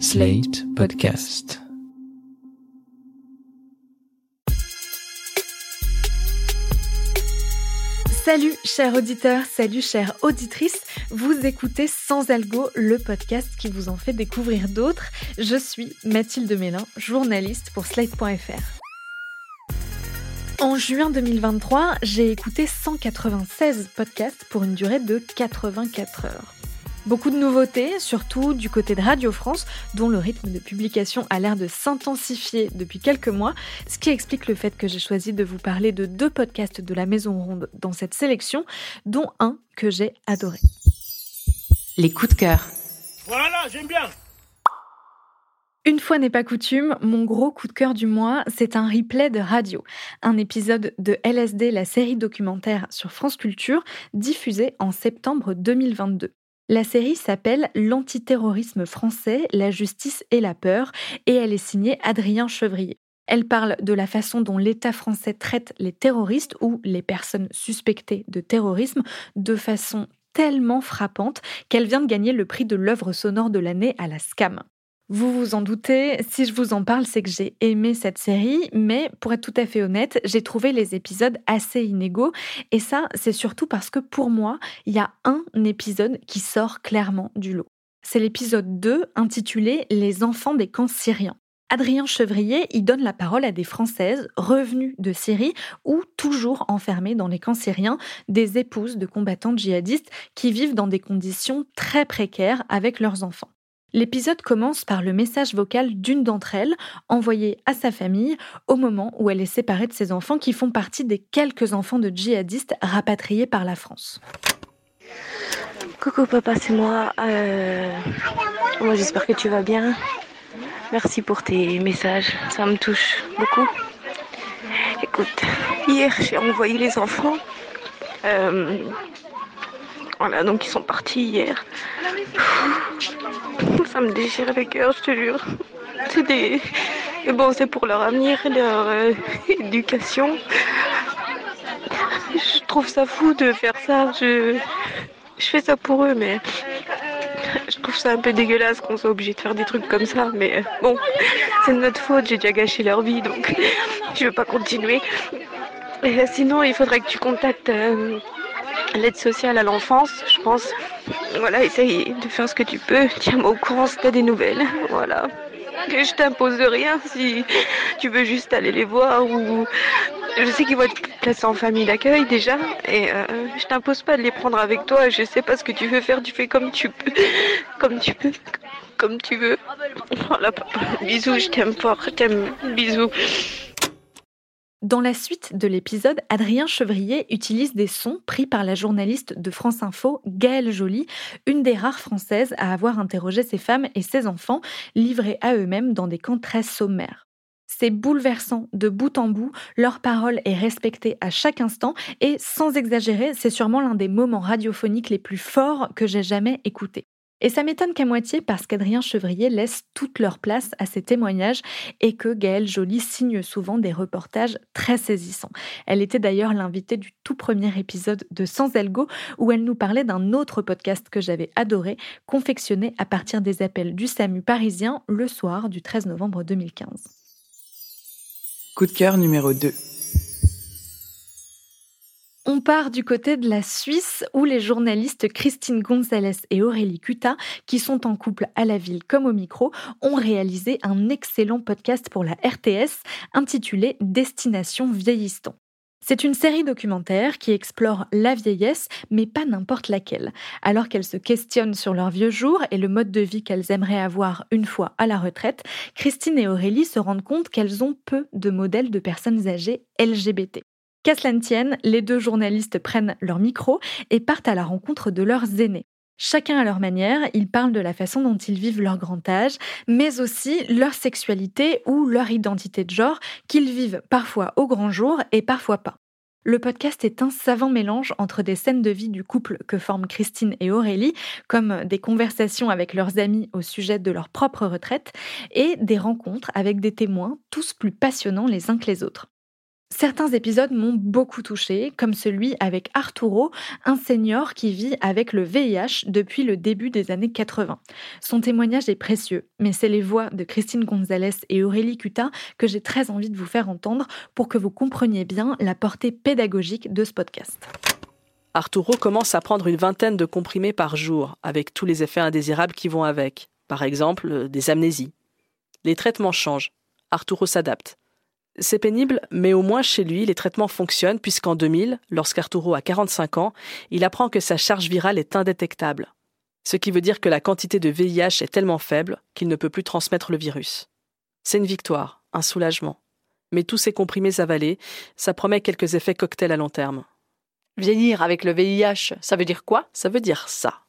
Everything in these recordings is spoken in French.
Slate Podcast. Salut chers auditeurs, salut chères auditrices, vous écoutez Sans Algo, le podcast qui vous en fait découvrir d'autres. Je suis Mathilde Mélin, journaliste pour Slate.fr. En juin 2023, j'ai écouté 196 podcasts pour une durée de 84 heures. Beaucoup de nouveautés, surtout du côté de Radio France, dont le rythme de publication a l'air de s'intensifier depuis quelques mois, ce qui explique le fait que j'ai choisi de vous parler de deux podcasts de la Maison Ronde dans cette sélection, dont un que j'ai adoré. Les coups de cœur. Voilà, j'aime bien. Une fois n'est pas coutume, mon gros coup de cœur du mois, c'est un replay de radio, un épisode de LSD, la série documentaire sur France Culture, diffusé en septembre 2022. La série s'appelle L'antiterrorisme français, la justice et la peur et elle est signée Adrien Chevrier. Elle parle de la façon dont l'État français traite les terroristes ou les personnes suspectées de terrorisme de façon tellement frappante qu'elle vient de gagner le prix de l'œuvre sonore de l'année à la SCAM. Vous vous en doutez, si je vous en parle, c'est que j'ai aimé cette série, mais pour être tout à fait honnête, j'ai trouvé les épisodes assez inégaux, et ça, c'est surtout parce que pour moi, il y a un épisode qui sort clairement du lot. C'est l'épisode 2 intitulé Les enfants des camps syriens. Adrien Chevrier y donne la parole à des Françaises revenues de Syrie ou toujours enfermées dans les camps syriens, des épouses de combattants djihadistes qui vivent dans des conditions très précaires avec leurs enfants. L'épisode commence par le message vocal d'une d'entre elles, envoyé à sa famille au moment où elle est séparée de ses enfants qui font partie des quelques enfants de djihadistes rapatriés par la France. Coucou papa, c'est moi. Euh, Moi j'espère que tu vas bien. Merci pour tes messages, ça me touche beaucoup. Écoute, hier j'ai envoyé les enfants. Euh, Voilà, donc ils sont partis hier. Ça me déchire le cœur, je te jure. C'est des... Bon, c'est pour leur avenir, leur euh, éducation. Je trouve ça fou de faire ça. Je, je fais ça pour eux, mais je trouve ça un peu dégueulasse qu'on soit obligé de faire des trucs comme ça. Mais euh, bon, c'est de notre faute, j'ai déjà gâché leur vie, donc je veux pas continuer. Euh, sinon, il faudrait que tu contactes l'aide sociale à l'enfance, je pense. Voilà, essaye de faire ce que tu peux. Tiens-moi au courant si t'as des nouvelles. Voilà. Que je t'impose rien si tu veux juste aller les voir ou. Je sais qu'ils vont être placés en famille d'accueil déjà et euh, je t'impose pas de les prendre avec toi. Je sais pas ce que tu veux faire, tu fais comme tu peux, comme tu peux, comme tu veux. Voilà, papa. Bisous, je t'aime fort, je t'aime. Bisous. Dans la suite de l'épisode, Adrien Chevrier utilise des sons pris par la journaliste de France Info, Gaëlle Joly, une des rares françaises à avoir interrogé ces femmes et ces enfants livrés à eux-mêmes dans des camps très sommaires. C'est bouleversant de bout en bout, leur parole est respectée à chaque instant et sans exagérer, c'est sûrement l'un des moments radiophoniques les plus forts que j'ai jamais écoutés. Et ça m'étonne qu'à moitié parce qu'Adrien Chevrier laisse toute leur place à ces témoignages et que Gaëlle Joly signe souvent des reportages très saisissants. Elle était d'ailleurs l'invitée du tout premier épisode de Sans Elgo où elle nous parlait d'un autre podcast que j'avais adoré, confectionné à partir des appels du SAMU parisien le soir du 13 novembre 2015. Coup de cœur numéro 2. On part du côté de la Suisse où les journalistes Christine Gonzalez et Aurélie Cuta, qui sont en couple à la ville comme au micro, ont réalisé un excellent podcast pour la RTS intitulé Destination vieillissant. C'est une série documentaire qui explore la vieillesse, mais pas n'importe laquelle. Alors qu'elles se questionnent sur leurs vieux jours et le mode de vie qu'elles aimeraient avoir une fois à la retraite, Christine et Aurélie se rendent compte qu'elles ont peu de modèles de personnes âgées LGBT. Qu'à cela ne tienne, les deux journalistes prennent leur micro et partent à la rencontre de leurs aînés. Chacun à leur manière, ils parlent de la façon dont ils vivent leur grand âge, mais aussi leur sexualité ou leur identité de genre qu'ils vivent parfois au grand jour et parfois pas. Le podcast est un savant mélange entre des scènes de vie du couple que forment Christine et Aurélie, comme des conversations avec leurs amis au sujet de leur propre retraite, et des rencontres avec des témoins tous plus passionnants les uns que les autres. Certains épisodes m'ont beaucoup touché, comme celui avec Arturo, un senior qui vit avec le VIH depuis le début des années 80. Son témoignage est précieux, mais c'est les voix de Christine Gonzalez et Aurélie Cuta que j'ai très envie de vous faire entendre pour que vous compreniez bien la portée pédagogique de ce podcast. Arturo commence à prendre une vingtaine de comprimés par jour, avec tous les effets indésirables qui vont avec, par exemple euh, des amnésies. Les traitements changent. Arturo s'adapte. C'est pénible, mais au moins chez lui, les traitements fonctionnent puisqu'en 2000, lorsqu'Arturo a 45 ans, il apprend que sa charge virale est indétectable. Ce qui veut dire que la quantité de VIH est tellement faible qu'il ne peut plus transmettre le virus. C'est une victoire, un soulagement. Mais tous ces comprimés avalés, ça promet quelques effets cocktails à long terme. Vieillir avec le VIH, ça veut dire quoi? Ça veut dire ça.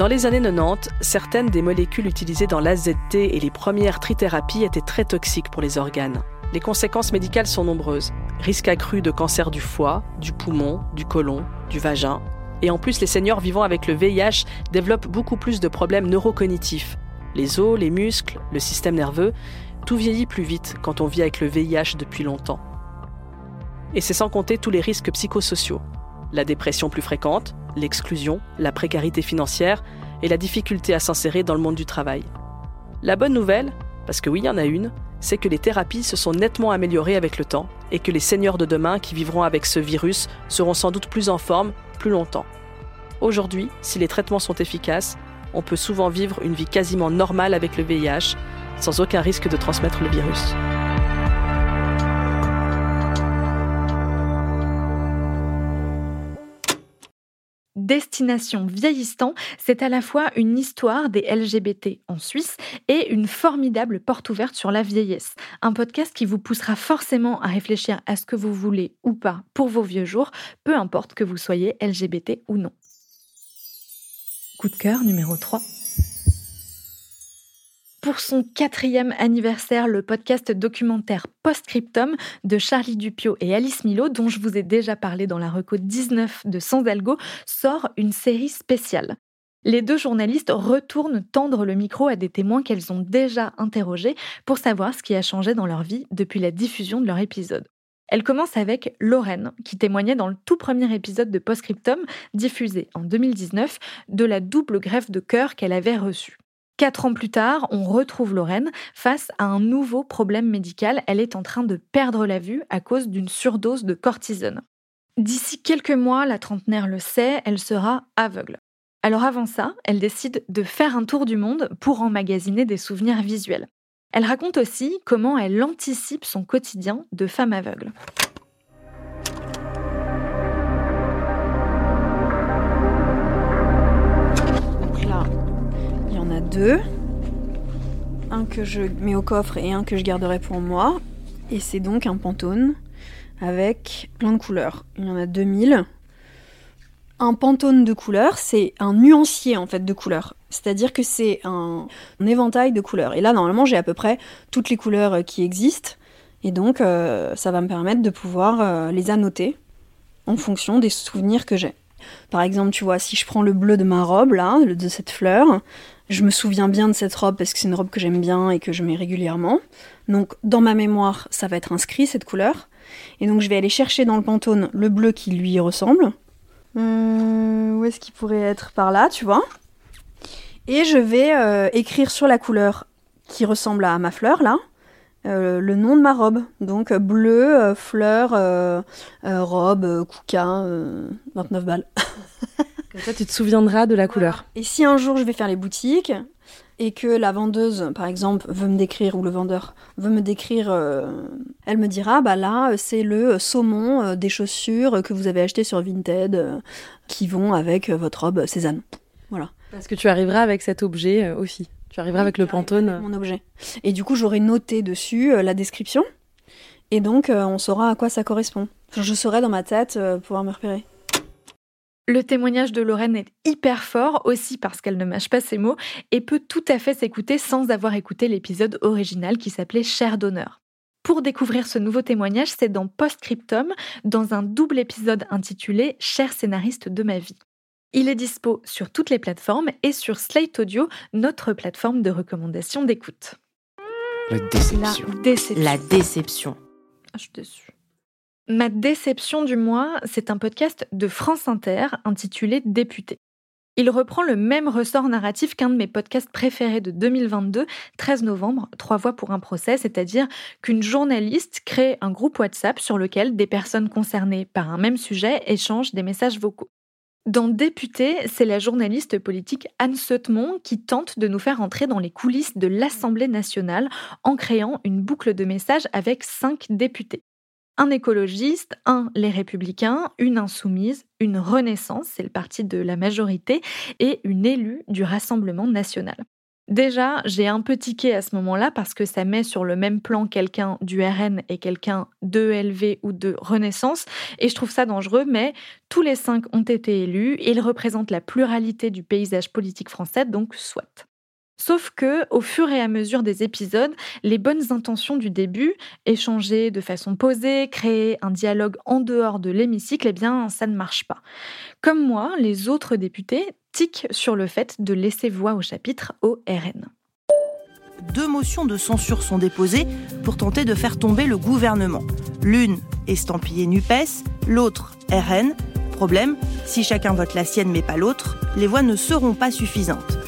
Dans les années 90, certaines des molécules utilisées dans l'AZT et les premières trithérapies étaient très toxiques pour les organes. Les conséquences médicales sont nombreuses. Risque accru de cancer du foie, du poumon, du côlon, du vagin. Et en plus, les seniors vivant avec le VIH développent beaucoup plus de problèmes neurocognitifs. Les os, les muscles, le système nerveux, tout vieillit plus vite quand on vit avec le VIH depuis longtemps. Et c'est sans compter tous les risques psychosociaux. La dépression plus fréquente, l'exclusion, la précarité financière et la difficulté à s'insérer dans le monde du travail. La bonne nouvelle, parce que oui, il y en a une, c'est que les thérapies se sont nettement améliorées avec le temps et que les seigneurs de demain qui vivront avec ce virus seront sans doute plus en forme plus longtemps. Aujourd'hui, si les traitements sont efficaces, on peut souvent vivre une vie quasiment normale avec le VIH, sans aucun risque de transmettre le virus. Destination vieillissant, c'est à la fois une histoire des LGBT en Suisse et une formidable porte ouverte sur la vieillesse. Un podcast qui vous poussera forcément à réfléchir à ce que vous voulez ou pas pour vos vieux jours, peu importe que vous soyez LGBT ou non. Coup de cœur numéro 3. Pour son quatrième anniversaire, le podcast documentaire Postscriptum de Charlie Dupio et Alice Milo, dont je vous ai déjà parlé dans la reco 19 de Sans Algo, sort une série spéciale. Les deux journalistes retournent tendre le micro à des témoins qu'elles ont déjà interrogés pour savoir ce qui a changé dans leur vie depuis la diffusion de leur épisode. Elle commence avec Lorraine, qui témoignait dans le tout premier épisode de Postscriptum, diffusé en 2019, de la double greffe de cœur qu'elle avait reçue. Quatre ans plus tard, on retrouve Lorraine face à un nouveau problème médical. Elle est en train de perdre la vue à cause d'une surdose de cortisone. D'ici quelques mois, la trentenaire le sait, elle sera aveugle. Alors avant ça, elle décide de faire un tour du monde pour emmagasiner des souvenirs visuels. Elle raconte aussi comment elle anticipe son quotidien de femme aveugle. Deux. Un que je mets au coffre et un que je garderai pour moi. Et c'est donc un pantone avec plein de couleurs. Il y en a 2000. Un pantone de couleurs, c'est un nuancier en fait de couleurs. C'est-à-dire que c'est un, éventail de couleurs. Et là, normalement, j'ai à peu près toutes les couleurs qui existent. Et donc, euh, ça va me permettre de pouvoir euh, les annoter en fonction des souvenirs que j'ai. Par exemple, tu vois, si je prends le bleu de ma robe, là, de cette fleur, je me souviens bien de cette robe parce que c'est une robe que j'aime bien et que je mets régulièrement. Donc dans ma mémoire, ça va être inscrit cette couleur. Et donc je vais aller chercher dans le pantone le bleu qui lui ressemble. Euh, où est-ce qu'il pourrait être? Par là, tu vois. Et je vais euh, écrire sur la couleur qui ressemble à ma fleur là. Euh, le nom de ma robe. Donc bleu, fleur, robe, kouka, 29 balles. Comme ça, tu te souviendras de la couleur. Et si un jour je vais faire les boutiques et que la vendeuse, par exemple, veut me décrire, ou le vendeur veut me décrire, euh, elle me dira, bah là, c'est le saumon euh, des chaussures que vous avez acheté sur Vinted qui vont avec votre robe Cézanne. Voilà. Parce que tu arriveras avec cet objet euh, aussi. Tu arriveras avec le pantone. Mon objet. Et du coup, j'aurai noté dessus la description. Et donc, on saura à quoi ça correspond. je saurai dans ma tête pouvoir me repérer. Le témoignage de Lorraine est hyper fort, aussi parce qu'elle ne mâche pas ses mots, et peut tout à fait s'écouter sans avoir écouté l'épisode original qui s'appelait Cher d'honneur. Pour découvrir ce nouveau témoignage, c'est dans Postscriptum, dans un double épisode intitulé Cher scénariste de ma vie. Il est dispo sur toutes les plateformes et sur Slate Audio, notre plateforme de recommandation d'écoute. La déception. La déception. La déception. Ah, je suis déçue. Ma déception du mois, c'est un podcast de France Inter intitulé Député. Il reprend le même ressort narratif qu'un de mes podcasts préférés de 2022, 13 novembre, Trois voix pour un procès, c'est-à-dire qu'une journaliste crée un groupe WhatsApp sur lequel des personnes concernées par un même sujet échangent des messages vocaux. Dans Député, c'est la journaliste politique Anne Seutemont qui tente de nous faire entrer dans les coulisses de l'Assemblée nationale en créant une boucle de messages avec cinq députés un écologiste, un les républicains, une insoumise, une renaissance, c'est le parti de la majorité, et une élue du Rassemblement national. Déjà, j'ai un peu tiqué à ce moment-là parce que ça met sur le même plan quelqu'un du RN et quelqu'un de LV ou de Renaissance, et je trouve ça dangereux, mais tous les cinq ont été élus ils représentent la pluralité du paysage politique français, donc soit. Sauf que, au fur et à mesure des épisodes, les bonnes intentions du début, échanger de façon posée, créer un dialogue en dehors de l'hémicycle, eh bien, ça ne marche pas. Comme moi, les autres députés tiquent sur le fait de laisser voix au chapitre au RN. Deux motions de censure sont déposées pour tenter de faire tomber le gouvernement. L'une estampillée NUPES, l'autre RN. Problème, si chacun vote la sienne mais pas l'autre, les voix ne seront pas suffisantes.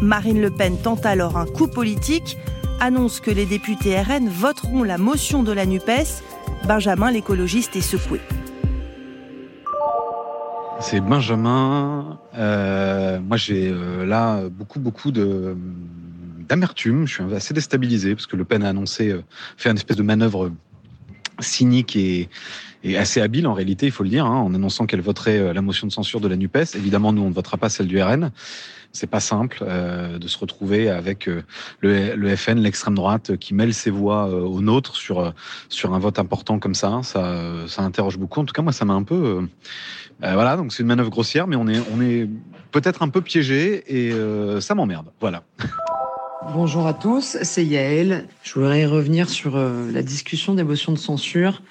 Marine Le Pen tente alors un coup politique, annonce que les députés RN voteront la motion de la NUPES. Benjamin, l'écologiste, est secoué. C'est Benjamin. Euh, moi, j'ai euh, là beaucoup, beaucoup de d'amertume. Je suis assez déstabilisé parce que Le Pen a annoncé euh, faire une espèce de manœuvre cynique et, assez habile en réalité, il faut le dire, hein, en annonçant qu'elle voterait la motion de censure de la NUPES. Évidemment, nous, on ne votera pas celle du RN c'est pas simple euh, de se retrouver avec euh, le, le, FN, l'extrême droite, qui mêle ses voix euh, aux nôtres sur sur un vote important comme ça. Ça, ça interroge beaucoup. En tout cas, moi, ça m'a un peu voilà. Donc c'est une manœuvre grossière, mais on est on est peut-être un peu piégé et ça m'emmerde. Voilà. Bonjour à tous, c'est Yael. Je voudrais revenir sur la discussion des motions de censure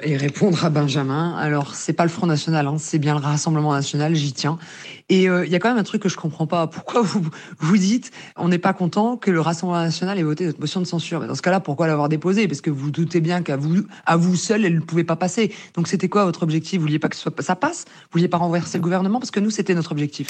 et répondre à Benjamin. Alors, c'est pas le Front National, hein, c'est bien le Rassemblement National, j'y tiens. Et euh, il y a quand même un truc que je comprends pas. Pourquoi vous dites on n'est pas content que le Rassemblement National ait voté notre motion de censure? Dans ce cas-là, pourquoi l'avoir déposée? Parce que vous, doutez bien qu'à vous seul, elle ne pouvait pas passer. Donc, c'était quoi votre objectif? Vous vouliez pas que ça passe? Vous vouliez pas renverser le gouvernement? Parce que nous, c'était notre objectif.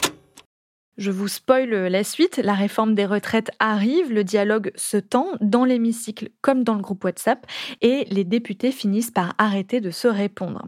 Je vous spoil la suite, la réforme des retraites arrive, le dialogue se tend dans l'hémicycle comme dans le groupe WhatsApp et les députés finissent par arrêter de se répondre.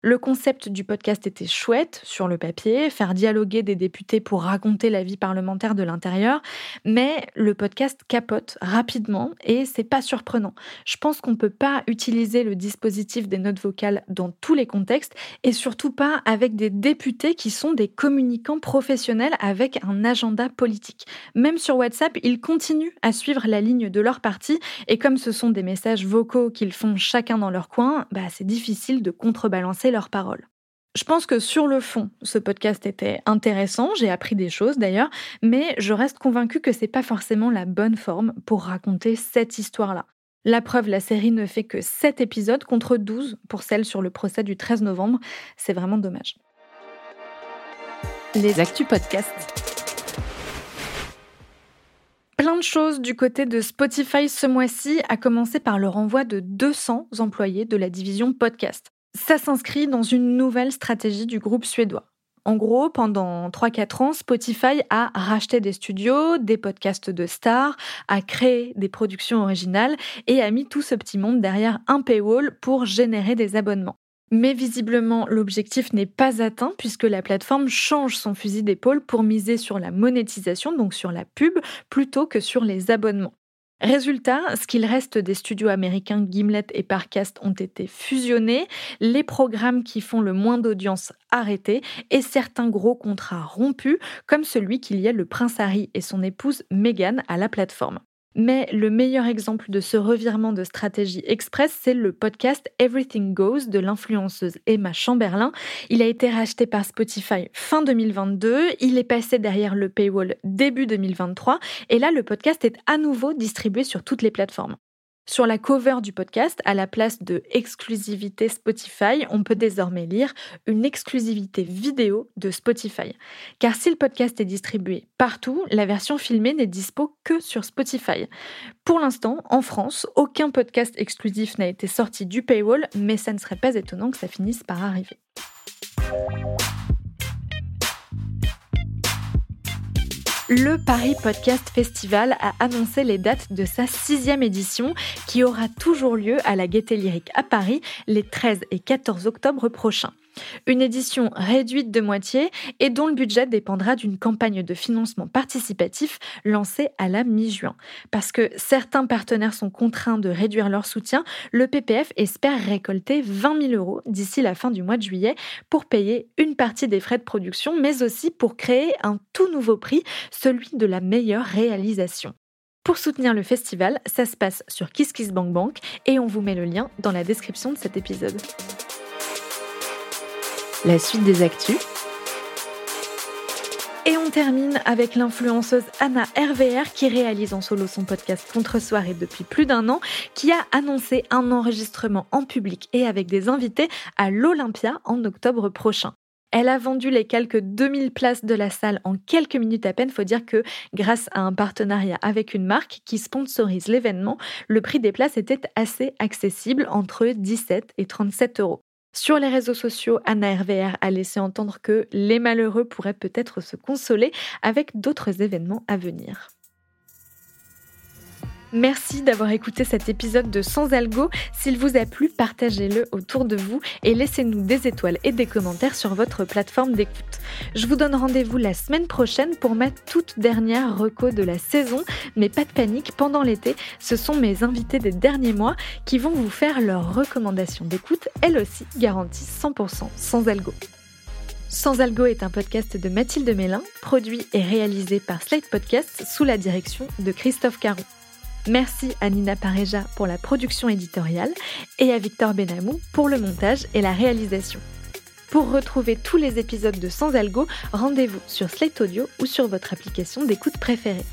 Le concept du podcast était chouette sur le papier, faire dialoguer des députés pour raconter la vie parlementaire de l'intérieur, mais le podcast capote rapidement et c'est pas surprenant. Je pense qu'on peut pas utiliser le dispositif des notes vocales dans tous les contextes et surtout pas avec des députés qui sont des communicants professionnels avec un agenda politique. Même sur WhatsApp, ils continuent à suivre la ligne de leur parti et comme ce sont des messages vocaux qu'ils font chacun dans leur coin, bah c'est difficile de contrebalancer leurs paroles. Je pense que sur le fond, ce podcast était intéressant, j'ai appris des choses d'ailleurs, mais je reste convaincue que c'est pas forcément la bonne forme pour raconter cette histoire-là. La preuve, la série ne fait que 7 épisodes contre 12 pour celle sur le procès du 13 novembre. C'est vraiment dommage. Les Actus Podcast. Plein de choses du côté de Spotify ce mois-ci, à commencer par le renvoi de 200 employés de la division podcast. Ça s'inscrit dans une nouvelle stratégie du groupe suédois. En gros, pendant 3-4 ans, Spotify a racheté des studios, des podcasts de stars, a créé des productions originales et a mis tout ce petit monde derrière un paywall pour générer des abonnements. Mais visiblement, l'objectif n'est pas atteint puisque la plateforme change son fusil d'épaule pour miser sur la monétisation, donc sur la pub, plutôt que sur les abonnements. Résultat, ce qu'il reste des studios américains Gimlet et Parcast ont été fusionnés, les programmes qui font le moins d'audience arrêtés et certains gros contrats rompus, comme celui qu'il y a le prince Harry et son épouse Meghan à la plateforme. Mais le meilleur exemple de ce revirement de stratégie express, c'est le podcast Everything Goes de l'influenceuse Emma Chamberlain. Il a été racheté par Spotify fin 2022, il est passé derrière le paywall début 2023 et là le podcast est à nouveau distribué sur toutes les plateformes. Sur la cover du podcast, à la place de exclusivité Spotify, on peut désormais lire une exclusivité vidéo de Spotify. Car si le podcast est distribué partout, la version filmée n'est dispo que sur Spotify. Pour l'instant, en France, aucun podcast exclusif n'a été sorti du paywall, mais ça ne serait pas étonnant que ça finisse par arriver. Le Paris Podcast Festival a annoncé les dates de sa sixième édition qui aura toujours lieu à la Gaîté Lyrique à Paris les 13 et 14 octobre prochains. Une édition réduite de moitié et dont le budget dépendra d'une campagne de financement participatif lancée à la mi-juin. Parce que certains partenaires sont contraints de réduire leur soutien, le PPF espère récolter 20 000 euros d'ici la fin du mois de juillet pour payer une partie des frais de production, mais aussi pour créer un tout nouveau prix, celui de la meilleure réalisation. Pour soutenir le festival, ça se passe sur KissKissBankBank et on vous met le lien dans la description de cet épisode. La suite des actus. Et on termine avec l'influenceuse Anna RVR qui réalise en solo son podcast Contre-soirée depuis plus d'un an, qui a annoncé un enregistrement en public et avec des invités à l'Olympia en octobre prochain. Elle a vendu les quelques 2000 places de la salle en quelques minutes à peine. Faut dire que grâce à un partenariat avec une marque qui sponsorise l'événement, le prix des places était assez accessible entre 17 et 37 euros. Sur les réseaux sociaux, Anna RVR a laissé entendre que les malheureux pourraient peut-être se consoler avec d'autres événements à venir. Merci d'avoir écouté cet épisode de Sans Algo. S'il vous a plu, partagez-le autour de vous et laissez-nous des étoiles et des commentaires sur votre plateforme d'écoute. Je vous donne rendez-vous la semaine prochaine pour ma toute dernière reco de la saison, mais pas de panique, pendant l'été, ce sont mes invités des derniers mois qui vont vous faire leurs recommandations d'écoute, elles aussi garanties 100% sans algo. Sans Algo est un podcast de Mathilde Mélin, produit et réalisé par Slate Podcast sous la direction de Christophe Caron. Merci à Nina Pareja pour la production éditoriale et à Victor Benamou pour le montage et la réalisation. Pour retrouver tous les épisodes de Sans Algo, rendez-vous sur Slate Audio ou sur votre application d'écoute préférée.